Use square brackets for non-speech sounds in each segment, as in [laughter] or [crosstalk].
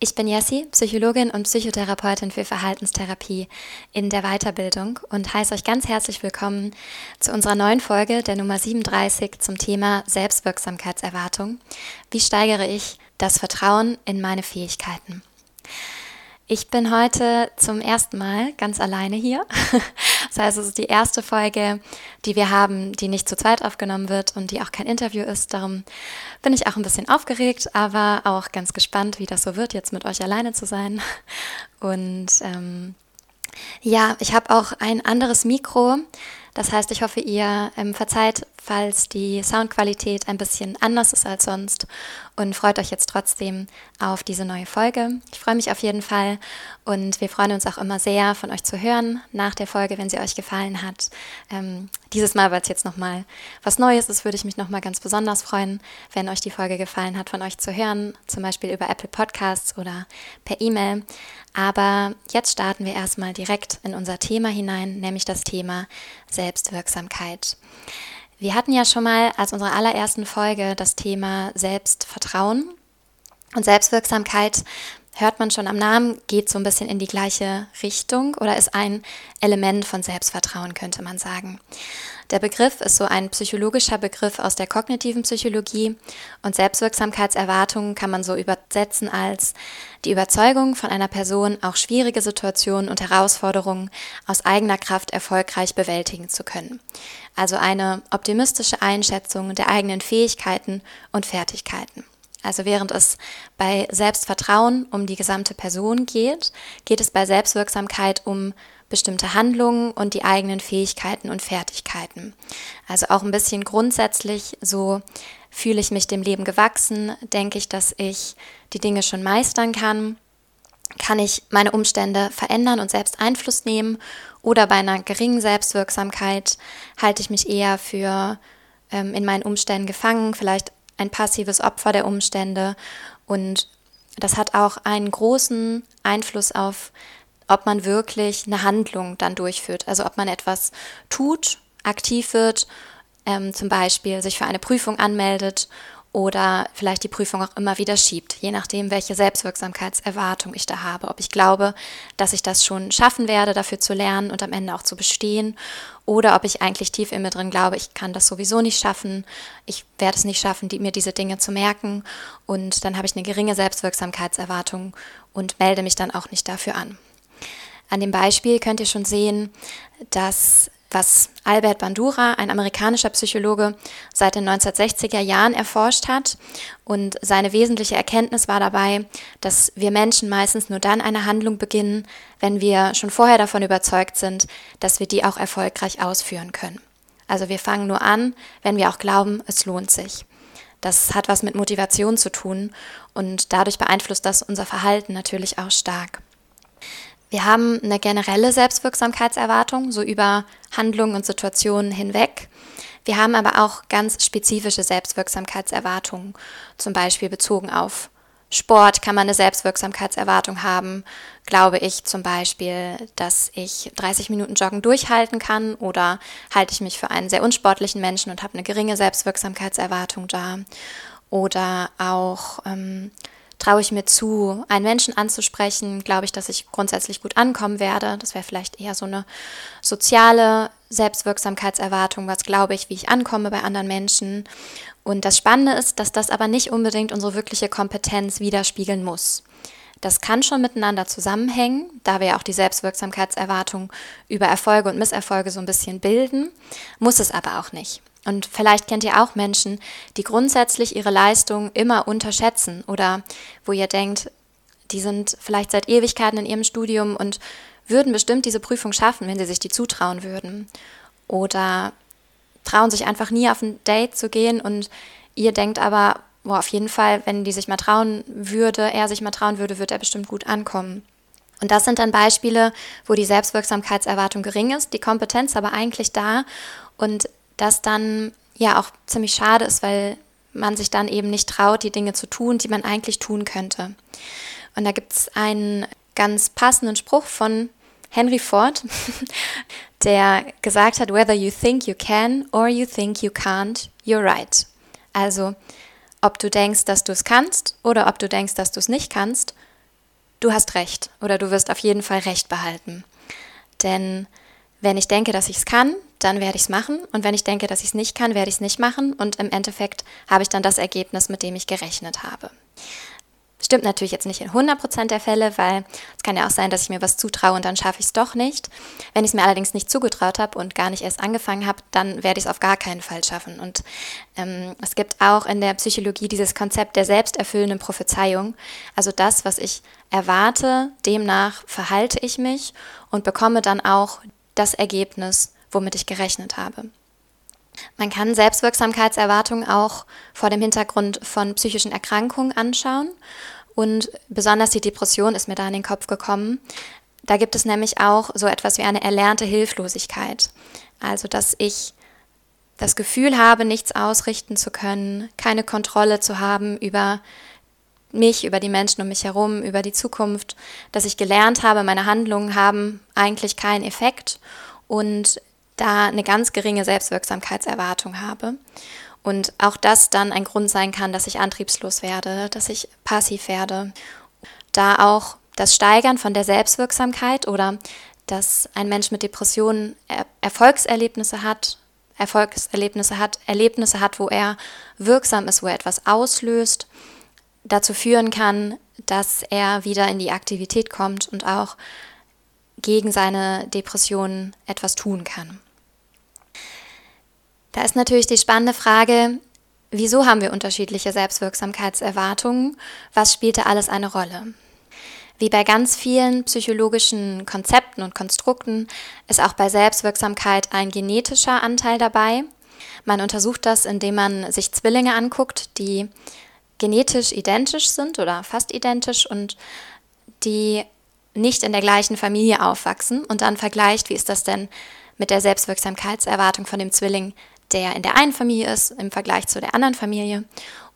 Ich bin Jessie, Psychologin und Psychotherapeutin für Verhaltenstherapie in der Weiterbildung und heiße euch ganz herzlich willkommen zu unserer neuen Folge der Nummer 37 zum Thema Selbstwirksamkeitserwartung. Wie steigere ich das Vertrauen in meine Fähigkeiten? Ich bin heute zum ersten Mal ganz alleine hier. [laughs] Das heißt, es ist die erste Folge, die wir haben, die nicht zu zweit aufgenommen wird und die auch kein Interview ist. Darum bin ich auch ein bisschen aufgeregt, aber auch ganz gespannt, wie das so wird, jetzt mit euch alleine zu sein. [laughs] Und ähm, ja, ich habe auch ein anderes Mikro. Das heißt, ich hoffe, ihr ähm, verzeiht, falls die Soundqualität ein bisschen anders ist als sonst und freut euch jetzt trotzdem auf diese neue Folge. Ich freue mich auf jeden Fall und wir freuen uns auch immer sehr, von euch zu hören nach der Folge, wenn sie euch gefallen hat. Ähm, dieses Mal, weil es jetzt nochmal was Neues ist, würde ich mich nochmal ganz besonders freuen, wenn euch die Folge gefallen hat, von euch zu hören, zum Beispiel über Apple Podcasts oder per E-Mail. Aber jetzt starten wir erstmal direkt in unser Thema hinein, nämlich das Thema Selbstwirksamkeit. Wir hatten ja schon mal als unsere allerersten Folge das Thema Selbstvertrauen und Selbstwirksamkeit hört man schon am Namen, geht so ein bisschen in die gleiche Richtung oder ist ein Element von Selbstvertrauen, könnte man sagen. Der Begriff ist so ein psychologischer Begriff aus der kognitiven Psychologie und Selbstwirksamkeitserwartungen kann man so übersetzen als die Überzeugung von einer Person, auch schwierige Situationen und Herausforderungen aus eigener Kraft erfolgreich bewältigen zu können. Also eine optimistische Einschätzung der eigenen Fähigkeiten und Fertigkeiten. Also während es bei Selbstvertrauen um die gesamte Person geht, geht es bei Selbstwirksamkeit um bestimmte Handlungen und die eigenen Fähigkeiten und Fertigkeiten. Also auch ein bisschen grundsätzlich so fühle ich mich dem Leben gewachsen, denke ich, dass ich die Dinge schon meistern kann, kann ich meine Umstände verändern und selbst Einfluss nehmen? Oder bei einer geringen Selbstwirksamkeit halte ich mich eher für ähm, in meinen Umständen gefangen, vielleicht ein passives Opfer der Umstände. Und das hat auch einen großen Einfluss auf, ob man wirklich eine Handlung dann durchführt. Also ob man etwas tut, aktiv wird, ähm, zum Beispiel sich für eine Prüfung anmeldet oder vielleicht die Prüfung auch immer wieder schiebt, je nachdem, welche Selbstwirksamkeitserwartung ich da habe. Ob ich glaube, dass ich das schon schaffen werde, dafür zu lernen und am Ende auch zu bestehen, oder ob ich eigentlich tief in mir drin glaube, ich kann das sowieso nicht schaffen, ich werde es nicht schaffen, die, mir diese Dinge zu merken und dann habe ich eine geringe Selbstwirksamkeitserwartung und melde mich dann auch nicht dafür an. An dem Beispiel könnt ihr schon sehen, dass was Albert Bandura, ein amerikanischer Psychologe, seit den 1960er Jahren erforscht hat. Und seine wesentliche Erkenntnis war dabei, dass wir Menschen meistens nur dann eine Handlung beginnen, wenn wir schon vorher davon überzeugt sind, dass wir die auch erfolgreich ausführen können. Also wir fangen nur an, wenn wir auch glauben, es lohnt sich. Das hat was mit Motivation zu tun und dadurch beeinflusst das unser Verhalten natürlich auch stark. Wir haben eine generelle Selbstwirksamkeitserwartung, so über Handlungen und Situationen hinweg. Wir haben aber auch ganz spezifische Selbstwirksamkeitserwartungen, zum Beispiel bezogen auf Sport kann man eine Selbstwirksamkeitserwartung haben. Glaube ich zum Beispiel, dass ich 30 Minuten Joggen durchhalten kann oder halte ich mich für einen sehr unsportlichen Menschen und habe eine geringe Selbstwirksamkeitserwartung da. Oder auch ähm, traue ich mir zu, einen Menschen anzusprechen, glaube ich, dass ich grundsätzlich gut ankommen werde. Das wäre vielleicht eher so eine soziale Selbstwirksamkeitserwartung, was glaube ich, wie ich ankomme bei anderen Menschen. Und das Spannende ist, dass das aber nicht unbedingt unsere wirkliche Kompetenz widerspiegeln muss. Das kann schon miteinander zusammenhängen, da wir auch die Selbstwirksamkeitserwartung über Erfolge und Misserfolge so ein bisschen bilden, muss es aber auch nicht. Und vielleicht kennt ihr auch Menschen, die grundsätzlich ihre Leistung immer unterschätzen oder wo ihr denkt, die sind vielleicht seit Ewigkeiten in ihrem Studium und würden bestimmt diese Prüfung schaffen, wenn sie sich die zutrauen würden. Oder trauen sich einfach nie auf ein Date zu gehen und ihr denkt aber, boah, auf jeden Fall, wenn die sich mal trauen würde, er sich mal trauen würde, wird er bestimmt gut ankommen. Und das sind dann Beispiele, wo die Selbstwirksamkeitserwartung gering ist, die Kompetenz aber eigentlich da und das dann ja auch ziemlich schade ist, weil man sich dann eben nicht traut, die Dinge zu tun, die man eigentlich tun könnte. Und da gibt es einen ganz passenden Spruch von Henry Ford, [laughs] der gesagt hat, whether you think you can or you think you can't, you're right. Also, ob du denkst, dass du es kannst oder ob du denkst, dass du es nicht kannst, du hast recht oder du wirst auf jeden Fall recht behalten. Denn wenn ich denke, dass ich es kann, dann werde ich es machen. Und wenn ich denke, dass ich es nicht kann, werde ich es nicht machen. Und im Endeffekt habe ich dann das Ergebnis, mit dem ich gerechnet habe. Stimmt natürlich jetzt nicht in 100% der Fälle, weil es kann ja auch sein, dass ich mir was zutraue und dann schaffe ich es doch nicht. Wenn ich es mir allerdings nicht zugetraut habe und gar nicht erst angefangen habe, dann werde ich es auf gar keinen Fall schaffen. Und ähm, es gibt auch in der Psychologie dieses Konzept der selbsterfüllenden Prophezeiung. Also das, was ich erwarte, demnach verhalte ich mich und bekomme dann auch das Ergebnis, womit ich gerechnet habe. Man kann Selbstwirksamkeitserwartungen auch vor dem Hintergrund von psychischen Erkrankungen anschauen. Und besonders die Depression ist mir da in den Kopf gekommen. Da gibt es nämlich auch so etwas wie eine erlernte Hilflosigkeit. Also, dass ich das Gefühl habe, nichts ausrichten zu können, keine Kontrolle zu haben über mich, über die Menschen um mich herum, über die Zukunft, dass ich gelernt habe, meine Handlungen haben eigentlich keinen Effekt und da eine ganz geringe Selbstwirksamkeitserwartung habe. Und auch das dann ein Grund sein kann, dass ich antriebslos werde, dass ich passiv werde. Da auch das Steigern von der Selbstwirksamkeit oder dass ein Mensch mit Depressionen er Erfolgserlebnisse hat, Erfolgserlebnisse hat, Erlebnisse hat, wo er wirksam ist, wo er etwas auslöst, dazu führen kann, dass er wieder in die Aktivität kommt und auch gegen seine Depressionen etwas tun kann. Da ist natürlich die spannende Frage, wieso haben wir unterschiedliche Selbstwirksamkeitserwartungen? Was spielt da alles eine Rolle? Wie bei ganz vielen psychologischen Konzepten und Konstrukten ist auch bei Selbstwirksamkeit ein genetischer Anteil dabei. Man untersucht das, indem man sich Zwillinge anguckt, die genetisch identisch sind oder fast identisch und die nicht in der gleichen Familie aufwachsen und dann vergleicht, wie ist das denn mit der Selbstwirksamkeitserwartung von dem Zwilling, der in der einen Familie ist im Vergleich zu der anderen Familie.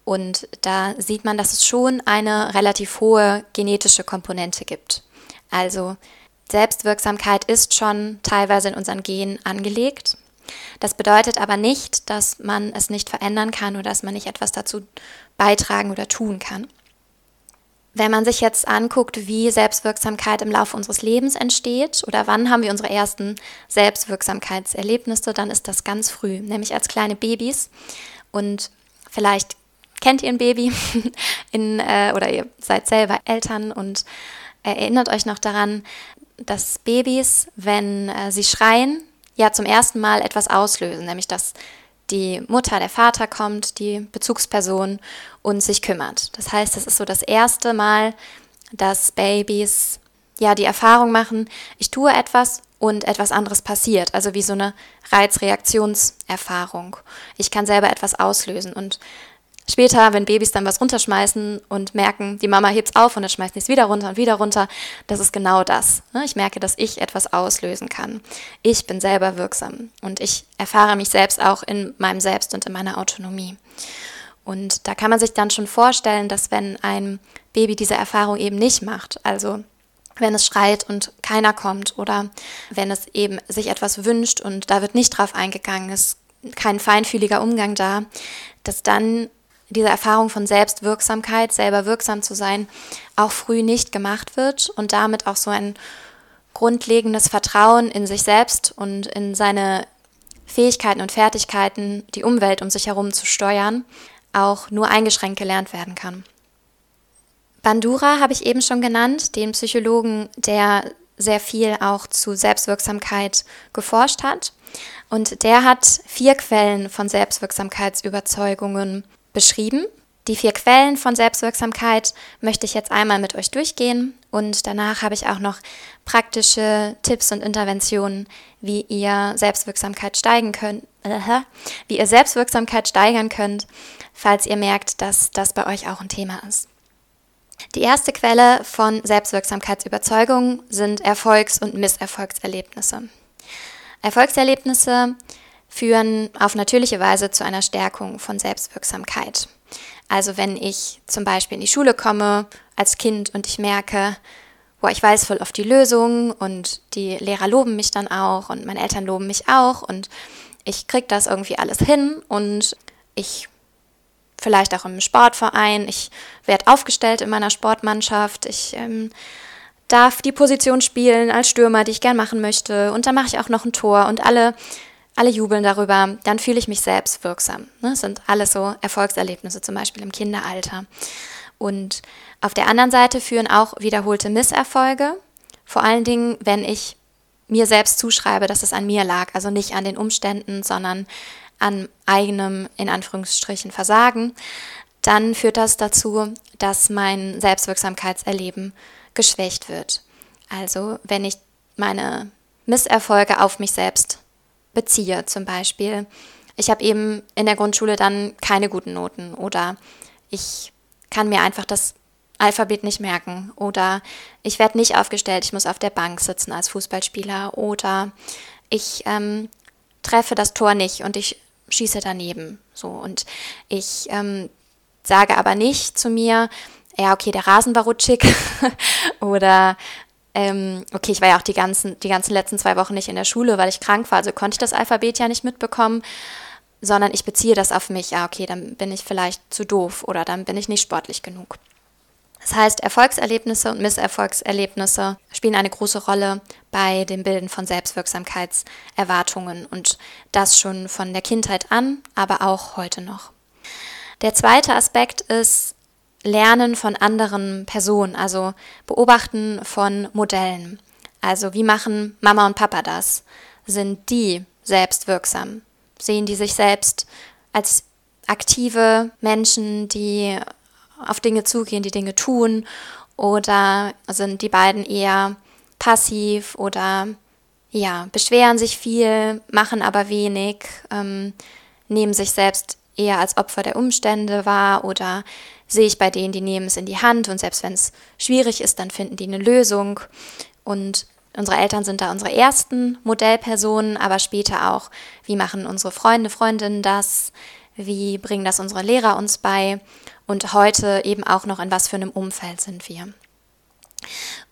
Und da sieht man, dass es schon eine relativ hohe genetische Komponente gibt. Also Selbstwirksamkeit ist schon teilweise in unseren Genen angelegt. Das bedeutet aber nicht, dass man es nicht verändern kann oder dass man nicht etwas dazu beitragen oder tun kann. Wenn man sich jetzt anguckt, wie Selbstwirksamkeit im Laufe unseres Lebens entsteht oder wann haben wir unsere ersten Selbstwirksamkeitserlebnisse, dann ist das ganz früh, nämlich als kleine Babys. Und vielleicht kennt ihr ein Baby [laughs] in, äh, oder ihr seid selber Eltern und erinnert euch noch daran, dass Babys, wenn äh, sie schreien, ja zum ersten Mal etwas auslösen, nämlich dass die Mutter, der Vater kommt, die Bezugsperson und sich kümmert. Das heißt, es ist so das erste Mal, dass Babys ja die Erfahrung machen, ich tue etwas und etwas anderes passiert, also wie so eine Reizreaktionserfahrung. Ich kann selber etwas auslösen und Später, wenn Babys dann was runterschmeißen und merken, die Mama hebt es auf und dann schmeißt es wieder runter und wieder runter, das ist genau das. Ne? Ich merke, dass ich etwas auslösen kann. Ich bin selber wirksam und ich erfahre mich selbst auch in meinem Selbst und in meiner Autonomie. Und da kann man sich dann schon vorstellen, dass wenn ein Baby diese Erfahrung eben nicht macht, also wenn es schreit und keiner kommt oder wenn es eben sich etwas wünscht und da wird nicht drauf eingegangen, ist kein feinfühliger Umgang da, dass dann diese Erfahrung von Selbstwirksamkeit, selber wirksam zu sein, auch früh nicht gemacht wird und damit auch so ein grundlegendes Vertrauen in sich selbst und in seine Fähigkeiten und Fertigkeiten, die Umwelt um sich herum zu steuern, auch nur eingeschränkt gelernt werden kann. Bandura habe ich eben schon genannt, den Psychologen, der sehr viel auch zu Selbstwirksamkeit geforscht hat. Und der hat vier Quellen von Selbstwirksamkeitsüberzeugungen beschrieben. Die vier Quellen von Selbstwirksamkeit möchte ich jetzt einmal mit euch durchgehen und danach habe ich auch noch praktische Tipps und Interventionen, wie ihr Selbstwirksamkeit steigen könnt, äh, wie ihr Selbstwirksamkeit steigern könnt, falls ihr merkt, dass das bei euch auch ein Thema ist. Die erste Quelle von Selbstwirksamkeitsüberzeugungen sind Erfolgs- und Misserfolgserlebnisse. Erfolgserlebnisse führen auf natürliche Weise zu einer Stärkung von Selbstwirksamkeit. Also wenn ich zum Beispiel in die Schule komme als Kind und ich merke, boah, ich weiß voll oft die Lösung und die Lehrer loben mich dann auch und meine Eltern loben mich auch und ich kriege das irgendwie alles hin und ich vielleicht auch im Sportverein, ich werde aufgestellt in meiner Sportmannschaft, ich ähm, darf die Position spielen als Stürmer, die ich gern machen möchte und dann mache ich auch noch ein Tor und alle, alle jubeln darüber, dann fühle ich mich selbst wirksam. Ne? Das sind alles so Erfolgserlebnisse, zum Beispiel im Kinderalter. Und auf der anderen Seite führen auch wiederholte Misserfolge, vor allen Dingen, wenn ich mir selbst zuschreibe, dass es an mir lag, also nicht an den Umständen, sondern an eigenem, in Anführungsstrichen, Versagen, dann führt das dazu, dass mein Selbstwirksamkeitserleben geschwächt wird. Also wenn ich meine Misserfolge auf mich selbst beziehe, zum Beispiel, ich habe eben in der Grundschule dann keine guten Noten oder ich kann mir einfach das Alphabet nicht merken oder ich werde nicht aufgestellt, ich muss auf der Bank sitzen als Fußballspieler oder ich ähm, treffe das Tor nicht und ich schieße daneben. So und ich ähm, sage aber nicht zu mir, ja okay, der Rasen war rutschig [laughs] oder ähm, okay, ich war ja auch die ganzen, die ganzen letzten zwei Wochen nicht in der Schule, weil ich krank war, also konnte ich das Alphabet ja nicht mitbekommen sondern ich beziehe das auf mich. Ja, okay, dann bin ich vielleicht zu doof oder dann bin ich nicht sportlich genug. Das heißt, Erfolgserlebnisse und Misserfolgserlebnisse spielen eine große Rolle bei dem Bilden von Selbstwirksamkeitserwartungen und das schon von der Kindheit an, aber auch heute noch. Der zweite Aspekt ist Lernen von anderen Personen, also Beobachten von Modellen. Also wie machen Mama und Papa das? Sind die selbstwirksam? Sehen die sich selbst als aktive Menschen, die auf Dinge zugehen, die Dinge tun? Oder sind die beiden eher passiv oder ja, beschweren sich viel, machen aber wenig, ähm, nehmen sich selbst eher als Opfer der Umstände wahr oder sehe ich bei denen, die nehmen es in die Hand und selbst wenn es schwierig ist, dann finden die eine Lösung. Und unsere Eltern sind da unsere ersten Modellpersonen, aber später auch, wie machen unsere Freunde, Freundinnen das, wie bringen das unsere Lehrer uns bei und heute eben auch noch in was für einem Umfeld sind wir.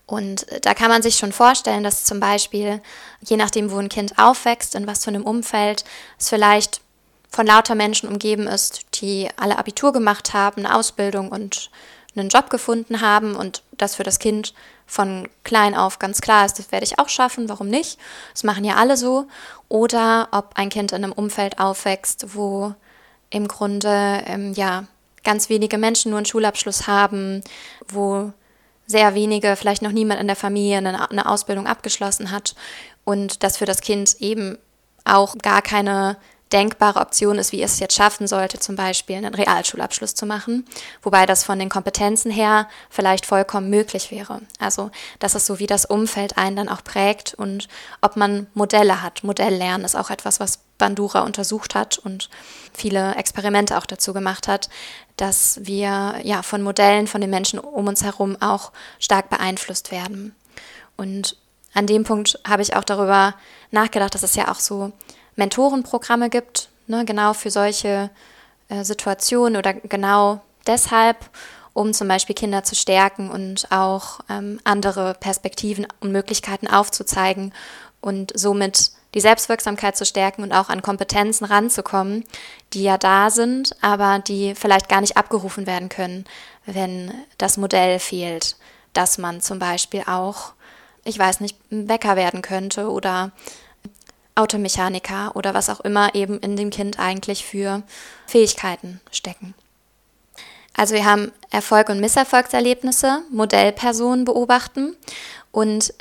Und da kann man sich schon vorstellen, dass zum Beispiel, je nachdem, wo ein Kind aufwächst, in was für einem Umfeld, es vielleicht von lauter Menschen umgeben ist, die alle Abitur gemacht haben, eine Ausbildung und einen Job gefunden haben und das für das Kind von klein auf ganz klar ist, das werde ich auch schaffen, warum nicht? Das machen ja alle so. Oder ob ein Kind in einem Umfeld aufwächst, wo im Grunde ähm, ja ganz wenige Menschen nur einen Schulabschluss haben, wo sehr wenige, vielleicht noch niemand in der Familie eine, eine Ausbildung abgeschlossen hat und das für das Kind eben auch gar keine denkbare Option ist, wie es jetzt schaffen sollte, zum Beispiel einen Realschulabschluss zu machen, wobei das von den Kompetenzen her vielleicht vollkommen möglich wäre. Also das ist so, wie das Umfeld einen dann auch prägt und ob man Modelle hat. Modelllernen ist auch etwas, was Bandura untersucht hat und viele Experimente auch dazu gemacht hat, dass wir ja von Modellen, von den Menschen um uns herum auch stark beeinflusst werden. Und an dem Punkt habe ich auch darüber nachgedacht, dass es ja auch so Mentorenprogramme gibt, ne, genau für solche äh, Situationen oder genau deshalb, um zum Beispiel Kinder zu stärken und auch ähm, andere Perspektiven und Möglichkeiten aufzuzeigen und somit die Selbstwirksamkeit zu stärken und auch an Kompetenzen ranzukommen, die ja da sind, aber die vielleicht gar nicht abgerufen werden können, wenn das Modell fehlt, dass man zum Beispiel auch, ich weiß nicht, Bäcker werden könnte oder Automechaniker oder was auch immer eben in dem Kind eigentlich für Fähigkeiten stecken. Also wir haben Erfolg- und Misserfolgserlebnisse, Modellpersonen beobachten und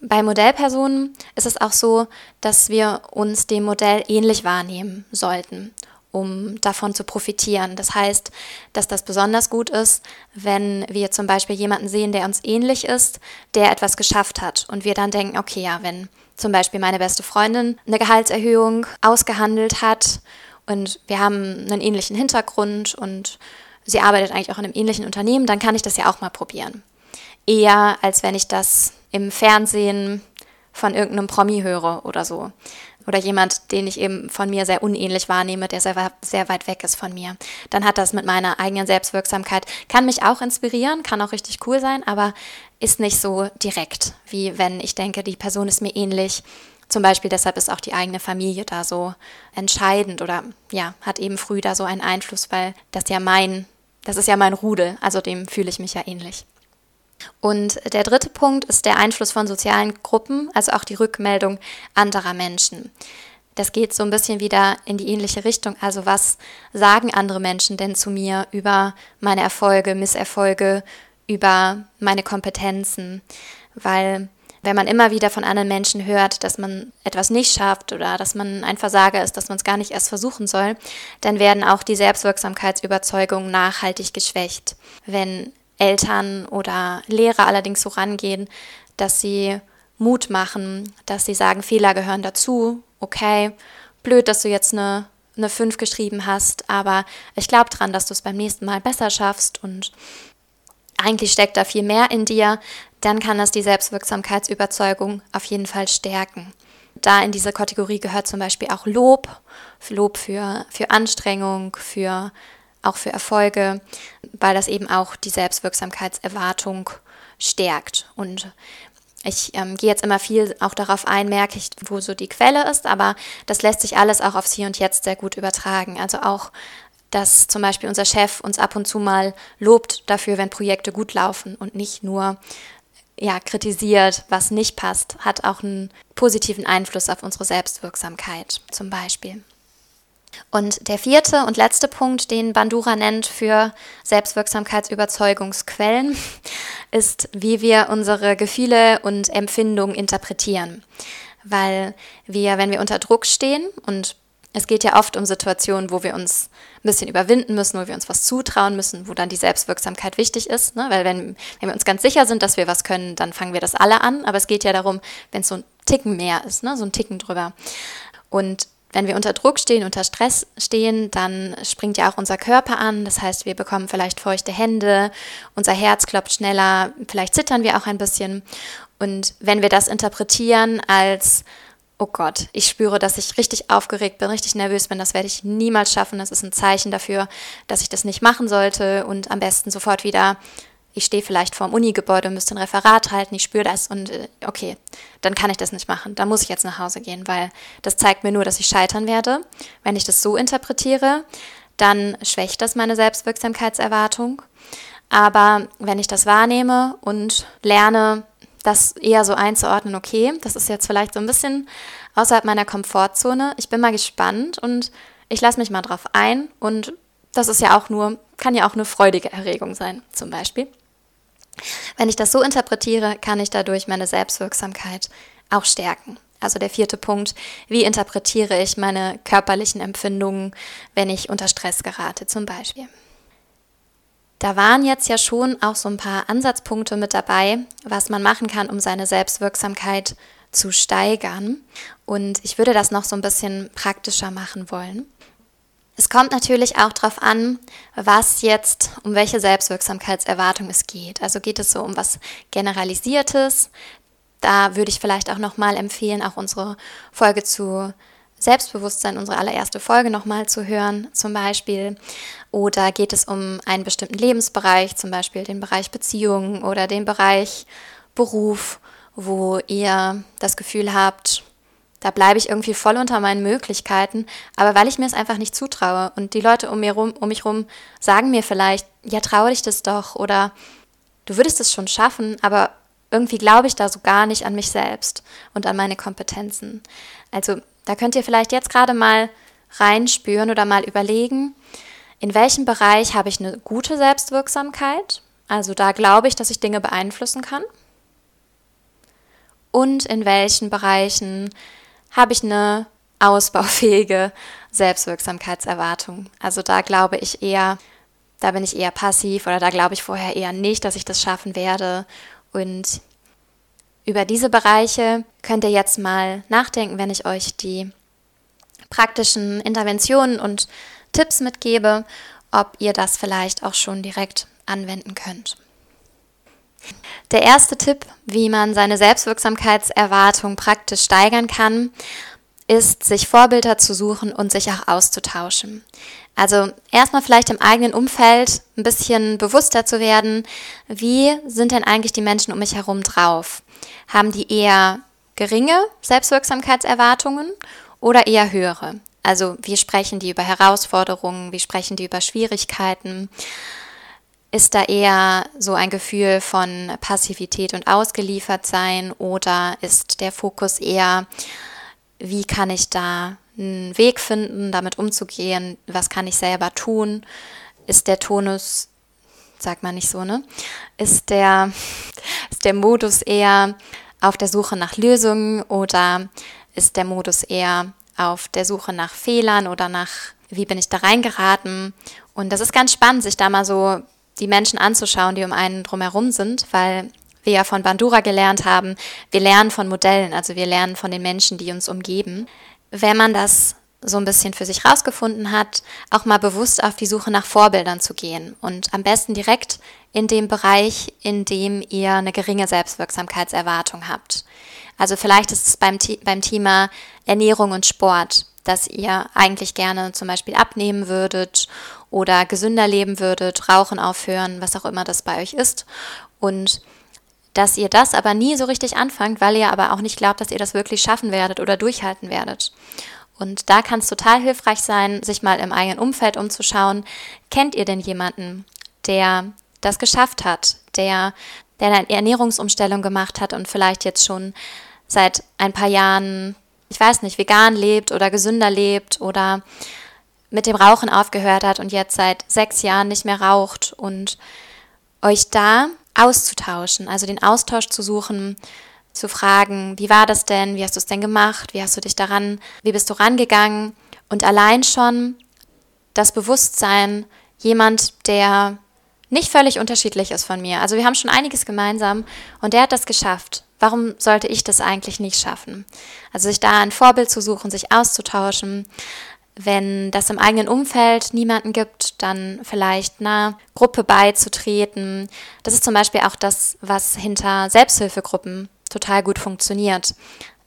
bei Modellpersonen ist es auch so, dass wir uns dem Modell ähnlich wahrnehmen sollten, um davon zu profitieren. Das heißt, dass das besonders gut ist, wenn wir zum Beispiel jemanden sehen, der uns ähnlich ist, der etwas geschafft hat und wir dann denken, okay, ja, wenn zum Beispiel meine beste Freundin eine Gehaltserhöhung ausgehandelt hat und wir haben einen ähnlichen Hintergrund und sie arbeitet eigentlich auch in einem ähnlichen Unternehmen, dann kann ich das ja auch mal probieren. Eher als wenn ich das im Fernsehen von irgendeinem Promi höre oder so. Oder jemand, den ich eben von mir sehr unähnlich wahrnehme, der sehr, sehr weit weg ist von mir. Dann hat das mit meiner eigenen Selbstwirksamkeit, kann mich auch inspirieren, kann auch richtig cool sein, aber ist nicht so direkt, wie wenn ich denke, die Person ist mir ähnlich. Zum Beispiel deshalb ist auch die eigene Familie da so entscheidend oder ja, hat eben früh da so einen Einfluss, weil das ja mein, das ist ja mein Rudel, also dem fühle ich mich ja ähnlich. Und der dritte Punkt ist der Einfluss von sozialen Gruppen, also auch die Rückmeldung anderer Menschen. Das geht so ein bisschen wieder in die ähnliche Richtung. Also was sagen andere Menschen denn zu mir über meine Erfolge, Misserfolge, über meine Kompetenzen? Weil wenn man immer wieder von anderen Menschen hört, dass man etwas nicht schafft oder dass man ein Versager ist, dass man es gar nicht erst versuchen soll, dann werden auch die Selbstwirksamkeitsüberzeugungen nachhaltig geschwächt. Wenn Eltern oder Lehrer allerdings so rangehen, dass sie Mut machen, dass sie sagen, Fehler gehören dazu, okay, blöd, dass du jetzt eine, eine 5 geschrieben hast, aber ich glaube dran, dass du es beim nächsten Mal besser schaffst und eigentlich steckt da viel mehr in dir, dann kann das die Selbstwirksamkeitsüberzeugung auf jeden Fall stärken. Da in diese Kategorie gehört zum Beispiel auch Lob, Lob für, für Anstrengung, für auch für Erfolge, weil das eben auch die Selbstwirksamkeitserwartung stärkt. Und ich ähm, gehe jetzt immer viel auch darauf ein, merke ich, wo so die Quelle ist, aber das lässt sich alles auch aufs Hier und Jetzt sehr gut übertragen. Also auch, dass zum Beispiel unser Chef uns ab und zu mal lobt dafür, wenn Projekte gut laufen und nicht nur ja, kritisiert, was nicht passt, hat auch einen positiven Einfluss auf unsere Selbstwirksamkeit zum Beispiel. Und der vierte und letzte Punkt, den Bandura nennt für Selbstwirksamkeitsüberzeugungsquellen, [laughs] ist, wie wir unsere Gefühle und Empfindungen interpretieren. Weil wir, wenn wir unter Druck stehen und es geht ja oft um Situationen, wo wir uns ein bisschen überwinden müssen, wo wir uns was zutrauen müssen, wo dann die Selbstwirksamkeit wichtig ist. Ne? Weil wenn, wenn wir uns ganz sicher sind, dass wir was können, dann fangen wir das alle an. Aber es geht ja darum, wenn es so ein Ticken mehr ist, ne? so ein Ticken drüber. Und wenn wir unter Druck stehen, unter Stress stehen, dann springt ja auch unser Körper an. Das heißt, wir bekommen vielleicht feuchte Hände, unser Herz klopft schneller, vielleicht zittern wir auch ein bisschen. Und wenn wir das interpretieren als, oh Gott, ich spüre, dass ich richtig aufgeregt bin, richtig nervös bin, das werde ich niemals schaffen, das ist ein Zeichen dafür, dass ich das nicht machen sollte und am besten sofort wieder ich stehe vielleicht vor dem Unigebäude und müsste ein Referat halten, ich spüre das und äh, okay, dann kann ich das nicht machen. Da muss ich jetzt nach Hause gehen, weil das zeigt mir nur, dass ich scheitern werde. Wenn ich das so interpretiere, dann schwächt das meine Selbstwirksamkeitserwartung. Aber wenn ich das wahrnehme und lerne, das eher so einzuordnen, okay, das ist jetzt vielleicht so ein bisschen außerhalb meiner Komfortzone. Ich bin mal gespannt und ich lasse mich mal drauf ein und das ist ja auch nur, kann ja auch eine freudige Erregung sein, zum Beispiel. Wenn ich das so interpretiere, kann ich dadurch meine Selbstwirksamkeit auch stärken. Also der vierte Punkt, wie interpretiere ich meine körperlichen Empfindungen, wenn ich unter Stress gerate zum Beispiel. Da waren jetzt ja schon auch so ein paar Ansatzpunkte mit dabei, was man machen kann, um seine Selbstwirksamkeit zu steigern. Und ich würde das noch so ein bisschen praktischer machen wollen. Es kommt natürlich auch darauf an, was jetzt, um welche Selbstwirksamkeitserwartung es geht. Also geht es so um was Generalisiertes. Da würde ich vielleicht auch nochmal empfehlen, auch unsere Folge zu Selbstbewusstsein, unsere allererste Folge nochmal zu hören, zum Beispiel. Oder geht es um einen bestimmten Lebensbereich, zum Beispiel den Bereich Beziehungen oder den Bereich Beruf, wo ihr das Gefühl habt, da bleibe ich irgendwie voll unter meinen Möglichkeiten, aber weil ich mir es einfach nicht zutraue und die Leute um, mir rum, um mich rum sagen mir vielleicht, ja, traue dich das doch oder du würdest es schon schaffen, aber irgendwie glaube ich da so gar nicht an mich selbst und an meine Kompetenzen. Also da könnt ihr vielleicht jetzt gerade mal reinspüren oder mal überlegen, in welchem Bereich habe ich eine gute Selbstwirksamkeit? Also da glaube ich, dass ich Dinge beeinflussen kann. Und in welchen Bereichen habe ich eine ausbaufähige Selbstwirksamkeitserwartung. Also da glaube ich eher, da bin ich eher passiv oder da glaube ich vorher eher nicht, dass ich das schaffen werde. Und über diese Bereiche könnt ihr jetzt mal nachdenken, wenn ich euch die praktischen Interventionen und Tipps mitgebe, ob ihr das vielleicht auch schon direkt anwenden könnt. Der erste Tipp, wie man seine Selbstwirksamkeitserwartung praktisch steigern kann, ist, sich Vorbilder zu suchen und sich auch auszutauschen. Also erstmal vielleicht im eigenen Umfeld ein bisschen bewusster zu werden, wie sind denn eigentlich die Menschen um mich herum drauf? Haben die eher geringe Selbstwirksamkeitserwartungen oder eher höhere? Also wie sprechen die über Herausforderungen, wie sprechen die über Schwierigkeiten? Ist da eher so ein Gefühl von Passivität und ausgeliefert sein oder ist der Fokus eher, wie kann ich da einen Weg finden, damit umzugehen, was kann ich selber tun? Ist der Tonus, sagt man nicht so, ne? Ist der, [laughs] ist der Modus eher auf der Suche nach Lösungen oder ist der Modus eher auf der Suche nach Fehlern oder nach, wie bin ich da reingeraten? Und das ist ganz spannend, sich da mal so die Menschen anzuschauen, die um einen drumherum sind, weil wir ja von Bandura gelernt haben, wir lernen von Modellen, also wir lernen von den Menschen, die uns umgeben. Wenn man das so ein bisschen für sich rausgefunden hat, auch mal bewusst auf die Suche nach Vorbildern zu gehen und am besten direkt in dem Bereich, in dem ihr eine geringe Selbstwirksamkeitserwartung habt. Also vielleicht ist es beim, beim Thema Ernährung und Sport, dass ihr eigentlich gerne zum Beispiel abnehmen würdet oder gesünder leben würdet, rauchen aufhören, was auch immer das bei euch ist. Und dass ihr das aber nie so richtig anfangt, weil ihr aber auch nicht glaubt, dass ihr das wirklich schaffen werdet oder durchhalten werdet. Und da kann es total hilfreich sein, sich mal im eigenen Umfeld umzuschauen. Kennt ihr denn jemanden, der das geschafft hat, der, der eine Ernährungsumstellung gemacht hat und vielleicht jetzt schon seit ein paar Jahren, ich weiß nicht, vegan lebt oder gesünder lebt oder mit dem Rauchen aufgehört hat und jetzt seit sechs Jahren nicht mehr raucht und euch da auszutauschen, also den Austausch zu suchen, zu fragen, wie war das denn, wie hast du es denn gemacht, wie hast du dich daran, wie bist du rangegangen und allein schon das Bewusstsein, jemand, der nicht völlig unterschiedlich ist von mir. Also wir haben schon einiges gemeinsam und der hat das geschafft. Warum sollte ich das eigentlich nicht schaffen? Also sich da ein Vorbild zu suchen, sich auszutauschen, wenn das im eigenen Umfeld niemanden gibt, dann vielleicht einer Gruppe beizutreten. Das ist zum Beispiel auch das, was hinter Selbsthilfegruppen total gut funktioniert.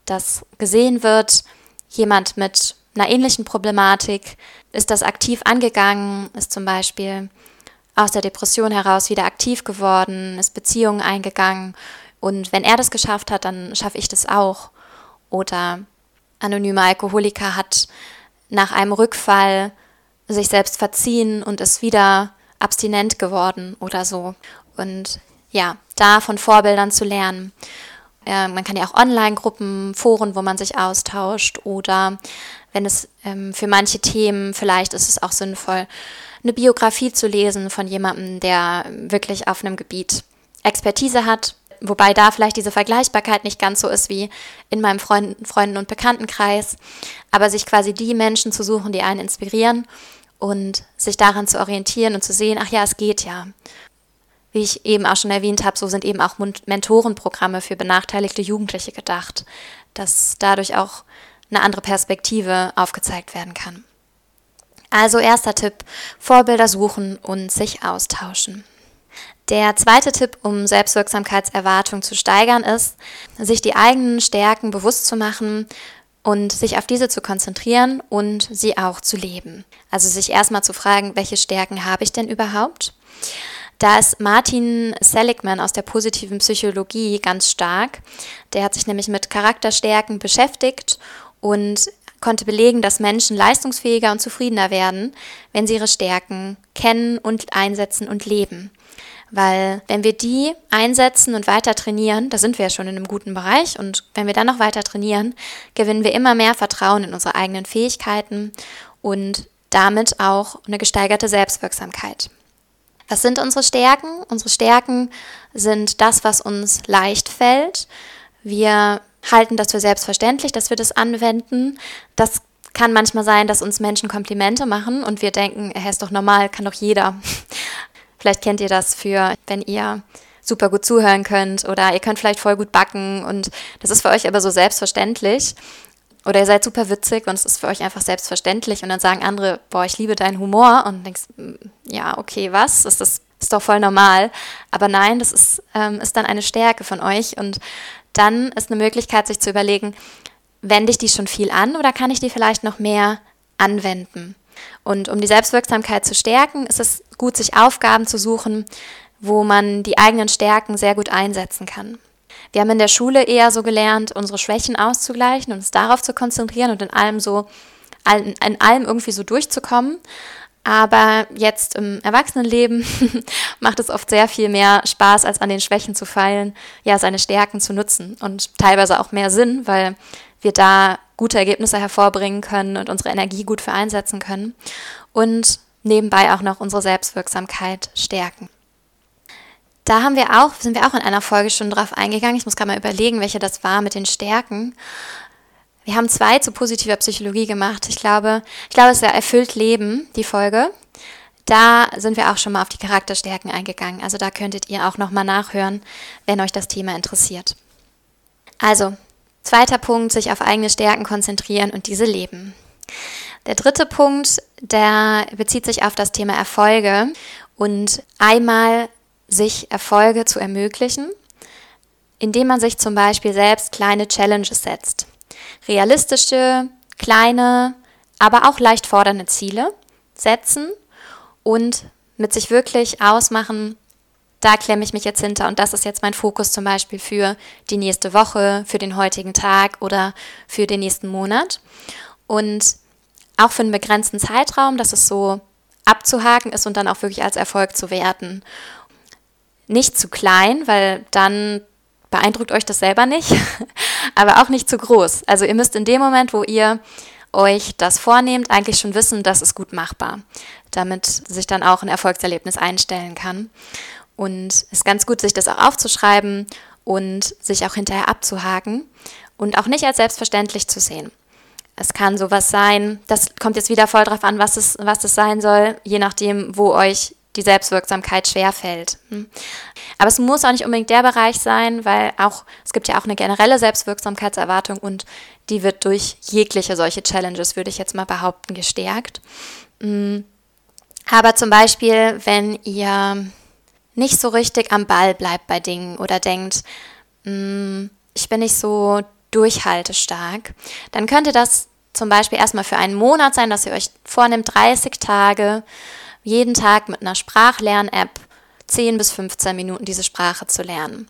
Dass gesehen wird, jemand mit einer ähnlichen Problematik ist das aktiv angegangen, ist zum Beispiel aus der Depression heraus wieder aktiv geworden, ist Beziehungen eingegangen. Und wenn er das geschafft hat, dann schaffe ich das auch. Oder anonyme Alkoholiker hat nach einem Rückfall sich selbst verziehen und ist wieder abstinent geworden oder so. Und ja, da von Vorbildern zu lernen. Äh, man kann ja auch Online-Gruppen, Foren, wo man sich austauscht oder wenn es ähm, für manche Themen vielleicht ist es auch sinnvoll, eine Biografie zu lesen von jemandem, der wirklich auf einem Gebiet Expertise hat Wobei da vielleicht diese Vergleichbarkeit nicht ganz so ist wie in meinem Freund, Freunden- und Bekanntenkreis. Aber sich quasi die Menschen zu suchen, die einen inspirieren und sich daran zu orientieren und zu sehen, ach ja, es geht ja. Wie ich eben auch schon erwähnt habe, so sind eben auch Mentorenprogramme für benachteiligte Jugendliche gedacht, dass dadurch auch eine andere Perspektive aufgezeigt werden kann. Also erster Tipp, Vorbilder suchen und sich austauschen. Der zweite Tipp, um Selbstwirksamkeitserwartung zu steigern, ist, sich die eigenen Stärken bewusst zu machen und sich auf diese zu konzentrieren und sie auch zu leben. Also sich erstmal zu fragen, welche Stärken habe ich denn überhaupt? Da ist Martin Seligman aus der positiven Psychologie ganz stark. Der hat sich nämlich mit Charakterstärken beschäftigt und konnte belegen, dass Menschen leistungsfähiger und zufriedener werden, wenn sie ihre Stärken kennen und einsetzen und leben. Weil wenn wir die einsetzen und weiter trainieren, da sind wir ja schon in einem guten Bereich und wenn wir dann noch weiter trainieren, gewinnen wir immer mehr Vertrauen in unsere eigenen Fähigkeiten und damit auch eine gesteigerte Selbstwirksamkeit. Was sind unsere Stärken? Unsere Stärken sind das, was uns leicht fällt. Wir halten das für selbstverständlich, dass wir das anwenden. Das kann manchmal sein, dass uns Menschen Komplimente machen und wir denken, er ist doch normal, kann doch jeder. Vielleicht kennt ihr das für, wenn ihr super gut zuhören könnt oder ihr könnt vielleicht voll gut backen und das ist für euch aber so selbstverständlich. Oder ihr seid super witzig und es ist für euch einfach selbstverständlich und dann sagen andere, boah, ich liebe deinen Humor und denkst, mm, ja, okay, was? Ist das ist doch voll normal. Aber nein, das ist, ähm, ist dann eine Stärke von euch und dann ist eine Möglichkeit, sich zu überlegen, wende ich die schon viel an oder kann ich die vielleicht noch mehr anwenden? Und um die Selbstwirksamkeit zu stärken, ist es gut, sich Aufgaben zu suchen, wo man die eigenen Stärken sehr gut einsetzen kann. Wir haben in der Schule eher so gelernt, unsere Schwächen auszugleichen und uns darauf zu konzentrieren und in allem so, in allem irgendwie so durchzukommen. Aber jetzt im Erwachsenenleben [laughs] macht es oft sehr viel mehr Spaß, als an den Schwächen zu feilen, ja, seine Stärken zu nutzen und teilweise auch mehr Sinn, weil wir da gute Ergebnisse hervorbringen können und unsere Energie gut für einsetzen können und nebenbei auch noch unsere Selbstwirksamkeit stärken. Da haben wir auch, sind wir auch in einer Folge schon drauf eingegangen. Ich muss gerade mal überlegen, welche das war mit den Stärken. Wir haben zwei zu positiver Psychologie gemacht. Ich glaube, ich glaube, es ja erfüllt Leben, die Folge. Da sind wir auch schon mal auf die Charakterstärken eingegangen. Also da könntet ihr auch nochmal nachhören, wenn euch das Thema interessiert. Also, zweiter Punkt, sich auf eigene Stärken konzentrieren und diese leben. Der dritte Punkt, der bezieht sich auf das Thema Erfolge und einmal sich Erfolge zu ermöglichen, indem man sich zum Beispiel selbst kleine Challenges setzt. Realistische, kleine, aber auch leicht fordernde Ziele setzen und mit sich wirklich ausmachen, da klemme ich mich jetzt hinter und das ist jetzt mein Fokus zum Beispiel für die nächste Woche, für den heutigen Tag oder für den nächsten Monat. Und auch für einen begrenzten Zeitraum, dass es so abzuhaken ist und dann auch wirklich als Erfolg zu werten. Nicht zu klein, weil dann beeindruckt euch das selber nicht, [laughs] aber auch nicht zu groß. Also ihr müsst in dem Moment, wo ihr euch das vornehmt, eigentlich schon wissen, das ist gut machbar, damit sich dann auch ein Erfolgserlebnis einstellen kann. Und es ist ganz gut, sich das auch aufzuschreiben und sich auch hinterher abzuhaken und auch nicht als selbstverständlich zu sehen. Es kann sowas sein, das kommt jetzt wieder voll drauf an, was es, was es sein soll, je nachdem, wo euch die Selbstwirksamkeit schwerfällt. Hm. Aber es muss auch nicht unbedingt der Bereich sein, weil auch es gibt ja auch eine generelle Selbstwirksamkeitserwartung und die wird durch jegliche solche Challenges, würde ich jetzt mal behaupten, gestärkt. Hm. Aber zum Beispiel, wenn ihr nicht so richtig am Ball bleibt bei Dingen oder denkt, hm, ich bin nicht so durchhaltestark, dann könnte das zum Beispiel erstmal für einen Monat sein, dass ihr euch vornimmt, 30 Tage jeden Tag mit einer Sprachlern-App 10 bis 15 Minuten diese Sprache zu lernen.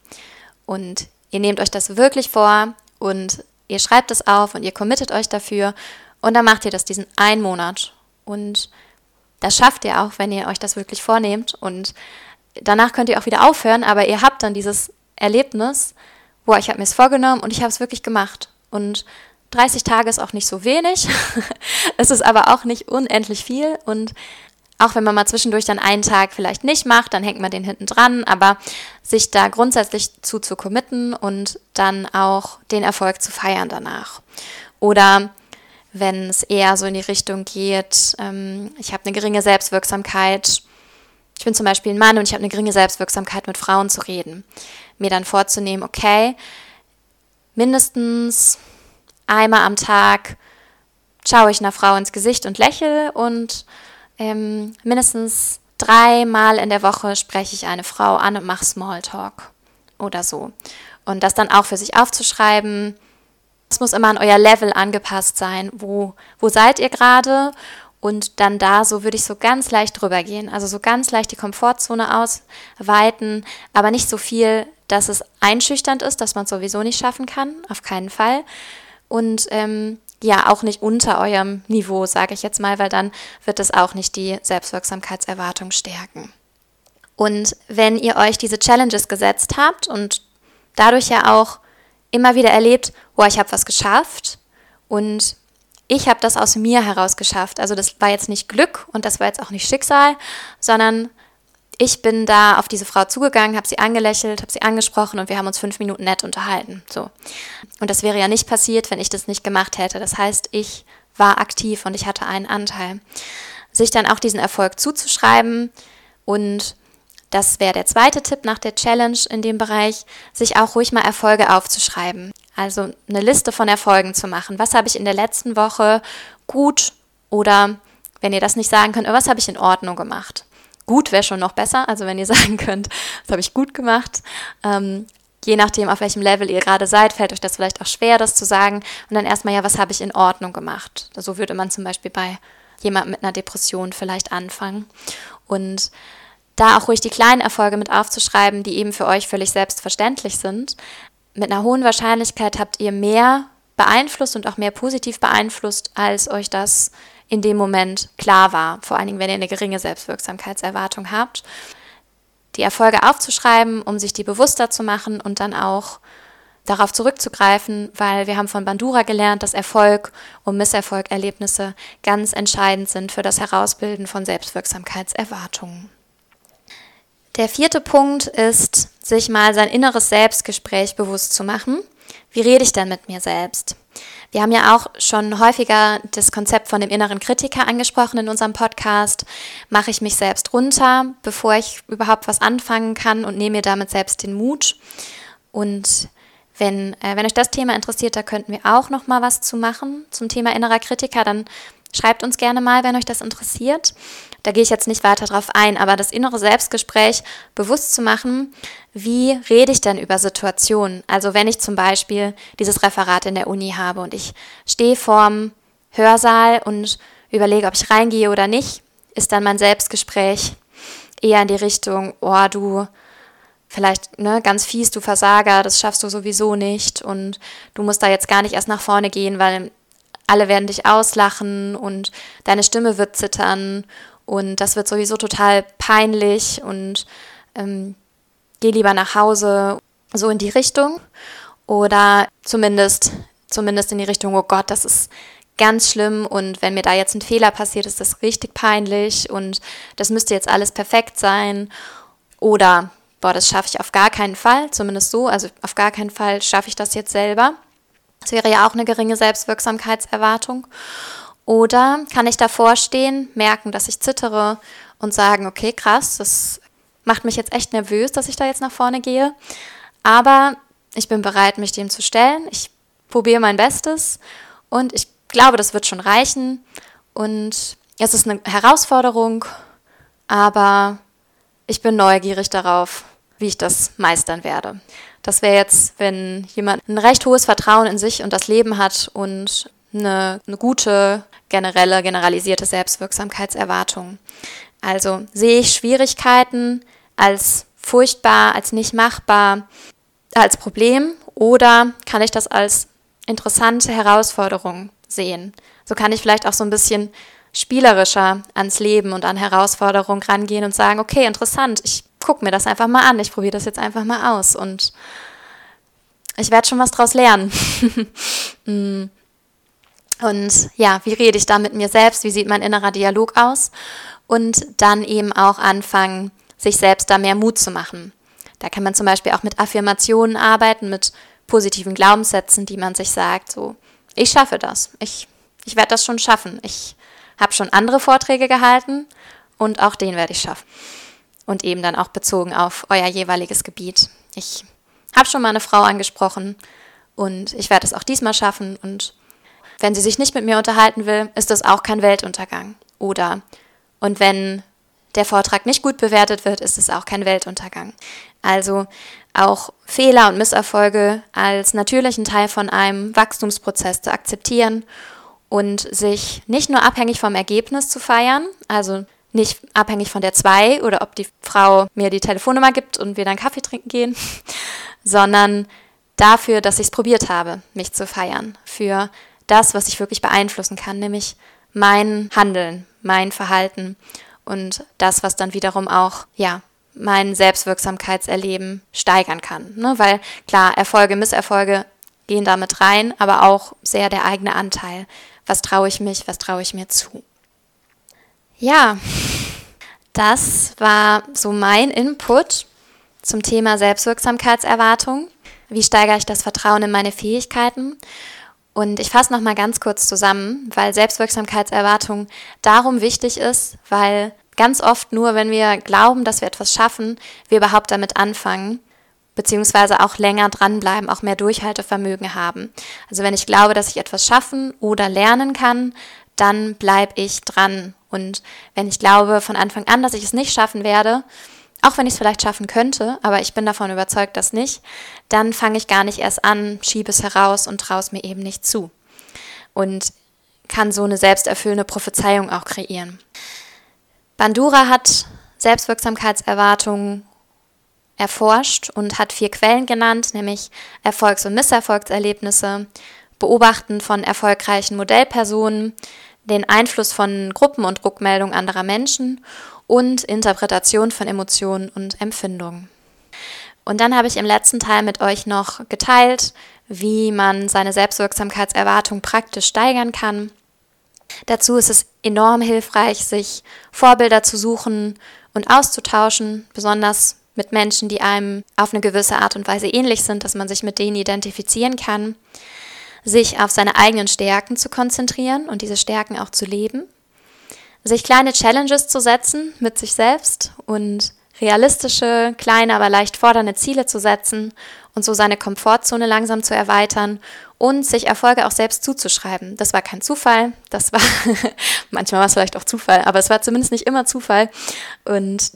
Und ihr nehmt euch das wirklich vor und ihr schreibt es auf und ihr committet euch dafür und dann macht ihr das diesen einen Monat. Und das schafft ihr auch, wenn ihr euch das wirklich vornehmt. Und danach könnt ihr auch wieder aufhören, aber ihr habt dann dieses Erlebnis, wo ich habe mir es vorgenommen und ich habe es wirklich gemacht. Und 30 Tage ist auch nicht so wenig. [laughs] es ist aber auch nicht unendlich viel. Und auch wenn man mal zwischendurch dann einen Tag vielleicht nicht macht, dann hängt man den hinten dran, aber sich da grundsätzlich zu zu committen und dann auch den Erfolg zu feiern danach. Oder wenn es eher so in die Richtung geht, ähm, ich habe eine geringe Selbstwirksamkeit, ich bin zum Beispiel ein Mann und ich habe eine geringe Selbstwirksamkeit, mit Frauen zu reden. Mir dann vorzunehmen, okay, mindestens einmal am Tag schaue ich einer Frau ins Gesicht und lächle und ähm, mindestens dreimal in der Woche spreche ich eine Frau an und mache Smalltalk oder so. Und das dann auch für sich aufzuschreiben. Es muss immer an euer Level angepasst sein. Wo, wo seid ihr gerade? Und dann da so würde ich so ganz leicht drüber gehen. Also so ganz leicht die Komfortzone ausweiten, aber nicht so viel, dass es einschüchternd ist, dass man es sowieso nicht schaffen kann. Auf keinen Fall. Und ähm, ja auch nicht unter eurem Niveau, sage ich jetzt mal, weil dann wird es auch nicht die Selbstwirksamkeitserwartung stärken. Und wenn ihr euch diese Challenges gesetzt habt und dadurch ja auch immer wieder erlebt, oh, ich habe was geschafft und ich habe das aus mir heraus geschafft. Also das war jetzt nicht Glück und das war jetzt auch nicht Schicksal, sondern ich bin da auf diese Frau zugegangen, habe sie angelächelt, habe sie angesprochen und wir haben uns fünf Minuten nett unterhalten. So. Und das wäre ja nicht passiert, wenn ich das nicht gemacht hätte. Das heißt, ich war aktiv und ich hatte einen Anteil. Sich dann auch diesen Erfolg zuzuschreiben und das wäre der zweite Tipp nach der Challenge in dem Bereich, sich auch ruhig mal Erfolge aufzuschreiben. Also eine Liste von Erfolgen zu machen. Was habe ich in der letzten Woche gut oder wenn ihr das nicht sagen könnt, was habe ich in Ordnung gemacht? Gut wäre schon noch besser, also wenn ihr [laughs] sagen könnt, was habe ich gut gemacht. Ähm, je nachdem, auf welchem Level ihr gerade seid, fällt euch das vielleicht auch schwer, das zu sagen. Und dann erstmal, ja, was habe ich in Ordnung gemacht? So würde man zum Beispiel bei jemandem mit einer Depression vielleicht anfangen. Und da auch ruhig die kleinen Erfolge mit aufzuschreiben, die eben für euch völlig selbstverständlich sind. Mit einer hohen Wahrscheinlichkeit habt ihr mehr beeinflusst und auch mehr positiv beeinflusst, als euch das in dem Moment klar war. Vor allen Dingen, wenn ihr eine geringe Selbstwirksamkeitserwartung habt. Die Erfolge aufzuschreiben, um sich die bewusster zu machen und dann auch darauf zurückzugreifen, weil wir haben von Bandura gelernt, dass Erfolg und Misserfolgerlebnisse ganz entscheidend sind für das Herausbilden von Selbstwirksamkeitserwartungen. Der vierte Punkt ist, sich mal sein inneres Selbstgespräch bewusst zu machen. Wie rede ich denn mit mir selbst? Wir haben ja auch schon häufiger das Konzept von dem inneren Kritiker angesprochen in unserem Podcast. Mache ich mich selbst runter, bevor ich überhaupt was anfangen kann und nehme mir damit selbst den Mut. Und wenn, äh, wenn euch das Thema interessiert, da könnten wir auch noch mal was zu machen zum Thema innerer Kritiker. Dann schreibt uns gerne mal, wenn euch das interessiert. Da gehe ich jetzt nicht weiter drauf ein, aber das innere Selbstgespräch bewusst zu machen, wie rede ich denn über Situationen? Also wenn ich zum Beispiel dieses Referat in der Uni habe und ich stehe vorm Hörsaal und überlege, ob ich reingehe oder nicht, ist dann mein Selbstgespräch eher in die Richtung, oh du, vielleicht ne, ganz fies, du Versager, das schaffst du sowieso nicht und du musst da jetzt gar nicht erst nach vorne gehen, weil alle werden dich auslachen und deine Stimme wird zittern und das wird sowieso total peinlich und ähm, geh lieber nach Hause, so in die Richtung. Oder zumindest, zumindest in die Richtung, oh Gott, das ist ganz schlimm und wenn mir da jetzt ein Fehler passiert, ist das richtig peinlich und das müsste jetzt alles perfekt sein. Oder, boah, das schaffe ich auf gar keinen Fall, zumindest so, also auf gar keinen Fall schaffe ich das jetzt selber. Das wäre ja auch eine geringe Selbstwirksamkeitserwartung. Oder kann ich davor stehen, merken, dass ich zittere und sagen, okay, krass, das macht mich jetzt echt nervös, dass ich da jetzt nach vorne gehe. Aber ich bin bereit, mich dem zu stellen. Ich probiere mein Bestes und ich glaube, das wird schon reichen. Und es ist eine Herausforderung, aber ich bin neugierig darauf, wie ich das meistern werde. Das wäre jetzt, wenn jemand ein recht hohes Vertrauen in sich und das Leben hat und eine, eine gute generelle, generalisierte Selbstwirksamkeitserwartung. Also sehe ich Schwierigkeiten als furchtbar, als nicht machbar, als Problem oder kann ich das als interessante Herausforderung sehen? So kann ich vielleicht auch so ein bisschen spielerischer ans Leben und an Herausforderungen rangehen und sagen, okay, interessant, ich gucke mir das einfach mal an, ich probiere das jetzt einfach mal aus und ich werde schon was draus lernen. [laughs] Und ja, wie rede ich da mit mir selbst? Wie sieht mein innerer Dialog aus? Und dann eben auch anfangen, sich selbst da mehr Mut zu machen. Da kann man zum Beispiel auch mit Affirmationen arbeiten, mit positiven Glaubenssätzen, die man sich sagt, so, ich schaffe das, ich, ich werde das schon schaffen, ich habe schon andere Vorträge gehalten und auch den werde ich schaffen. Und eben dann auch bezogen auf euer jeweiliges Gebiet. Ich habe schon mal eine Frau angesprochen und ich werde es auch diesmal schaffen und wenn sie sich nicht mit mir unterhalten will, ist das auch kein Weltuntergang. Oder und wenn der Vortrag nicht gut bewertet wird, ist es auch kein Weltuntergang. Also auch Fehler und Misserfolge als natürlichen Teil von einem Wachstumsprozess zu akzeptieren und sich nicht nur abhängig vom Ergebnis zu feiern, also nicht abhängig von der zwei oder ob die Frau mir die Telefonnummer gibt und wir dann Kaffee trinken gehen, [laughs] sondern dafür, dass ich es probiert habe, mich zu feiern, für das, was ich wirklich beeinflussen kann, nämlich mein Handeln, mein Verhalten und das, was dann wiederum auch, ja, mein Selbstwirksamkeitserleben steigern kann. Ne? Weil klar, Erfolge, Misserfolge gehen damit rein, aber auch sehr der eigene Anteil. Was traue ich mich, was traue ich mir zu? Ja, das war so mein Input zum Thema Selbstwirksamkeitserwartung. Wie steigere ich das Vertrauen in meine Fähigkeiten? Und ich fasse nochmal ganz kurz zusammen, weil Selbstwirksamkeitserwartung darum wichtig ist, weil ganz oft nur, wenn wir glauben, dass wir etwas schaffen, wir überhaupt damit anfangen, beziehungsweise auch länger dranbleiben, auch mehr Durchhaltevermögen haben. Also wenn ich glaube, dass ich etwas schaffen oder lernen kann, dann bleibe ich dran. Und wenn ich glaube von Anfang an, dass ich es nicht schaffen werde, auch wenn ich es vielleicht schaffen könnte, aber ich bin davon überzeugt, dass nicht, dann fange ich gar nicht erst an, schiebe es heraus und traue es mir eben nicht zu. Und kann so eine selbsterfüllende Prophezeiung auch kreieren. Bandura hat Selbstwirksamkeitserwartungen erforscht und hat vier Quellen genannt, nämlich Erfolgs- und Misserfolgserlebnisse, Beobachten von erfolgreichen Modellpersonen, den Einfluss von Gruppen und Rückmeldungen anderer Menschen und Interpretation von Emotionen und Empfindungen. Und dann habe ich im letzten Teil mit euch noch geteilt, wie man seine Selbstwirksamkeitserwartung praktisch steigern kann. Dazu ist es enorm hilfreich, sich Vorbilder zu suchen und auszutauschen, besonders mit Menschen, die einem auf eine gewisse Art und Weise ähnlich sind, dass man sich mit denen identifizieren kann, sich auf seine eigenen Stärken zu konzentrieren und diese Stärken auch zu leben, sich kleine Challenges zu setzen mit sich selbst und realistische, kleine, aber leicht fordernde Ziele zu setzen und so seine Komfortzone langsam zu erweitern und sich Erfolge auch selbst zuzuschreiben. Das war kein Zufall, das war [laughs] manchmal war es vielleicht auch Zufall, aber es war zumindest nicht immer Zufall und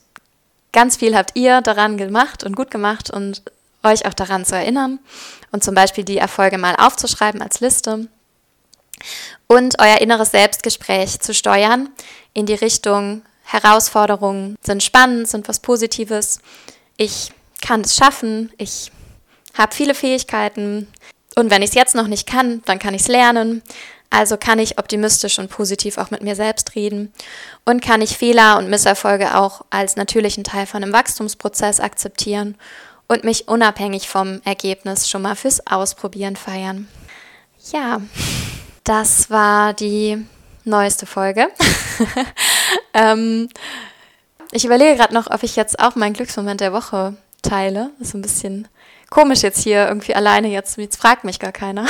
Ganz viel habt ihr daran gemacht und gut gemacht und euch auch daran zu erinnern und zum Beispiel die Erfolge mal aufzuschreiben als Liste und euer inneres Selbstgespräch zu steuern in die Richtung Herausforderungen sind spannend, sind was Positives. Ich kann es schaffen, ich habe viele Fähigkeiten und wenn ich es jetzt noch nicht kann, dann kann ich es lernen. Also kann ich optimistisch und positiv auch mit mir selbst reden und kann ich Fehler und Misserfolge auch als natürlichen Teil von einem Wachstumsprozess akzeptieren und mich unabhängig vom Ergebnis schon mal fürs Ausprobieren feiern. Ja, das war die neueste Folge. [laughs] ähm, ich überlege gerade noch, ob ich jetzt auch meinen Glücksmoment der Woche teile. Das ist ein bisschen komisch jetzt hier irgendwie alleine. Jetzt, jetzt fragt mich gar keiner.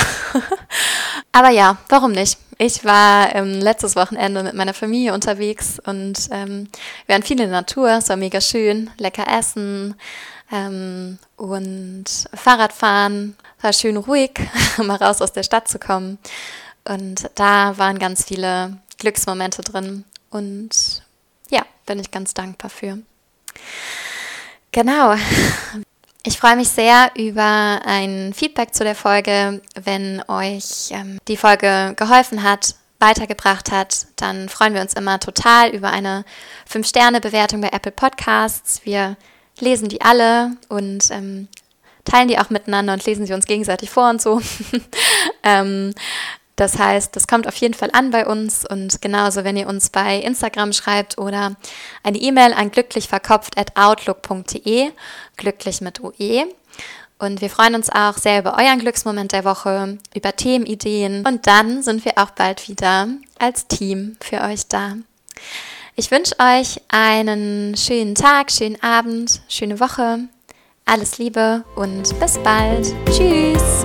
[laughs] Aber ja, warum nicht? Ich war ähm, letztes Wochenende mit meiner Familie unterwegs und ähm, wir waren viel in der Natur. Es war mega schön, lecker essen ähm, und Fahrradfahren. War schön ruhig, [laughs] mal raus aus der Stadt zu kommen. Und da waren ganz viele Glücksmomente drin. Und ja, bin ich ganz dankbar für. Genau. Ich freue mich sehr über ein Feedback zu der Folge. Wenn euch ähm, die Folge geholfen hat, weitergebracht hat, dann freuen wir uns immer total über eine 5-Sterne-Bewertung bei Apple Podcasts. Wir lesen die alle und ähm, teilen die auch miteinander und lesen sie uns gegenseitig vor und so. [laughs] ähm, das heißt, das kommt auf jeden Fall an bei uns und genauso, wenn ihr uns bei Instagram schreibt oder eine E-Mail an glücklichverkopft.outlook.de, glücklich mit UE. Und wir freuen uns auch sehr über euren Glücksmoment der Woche, über Themenideen und dann sind wir auch bald wieder als Team für euch da. Ich wünsche euch einen schönen Tag, schönen Abend, schöne Woche. Alles Liebe und bis bald. Tschüss.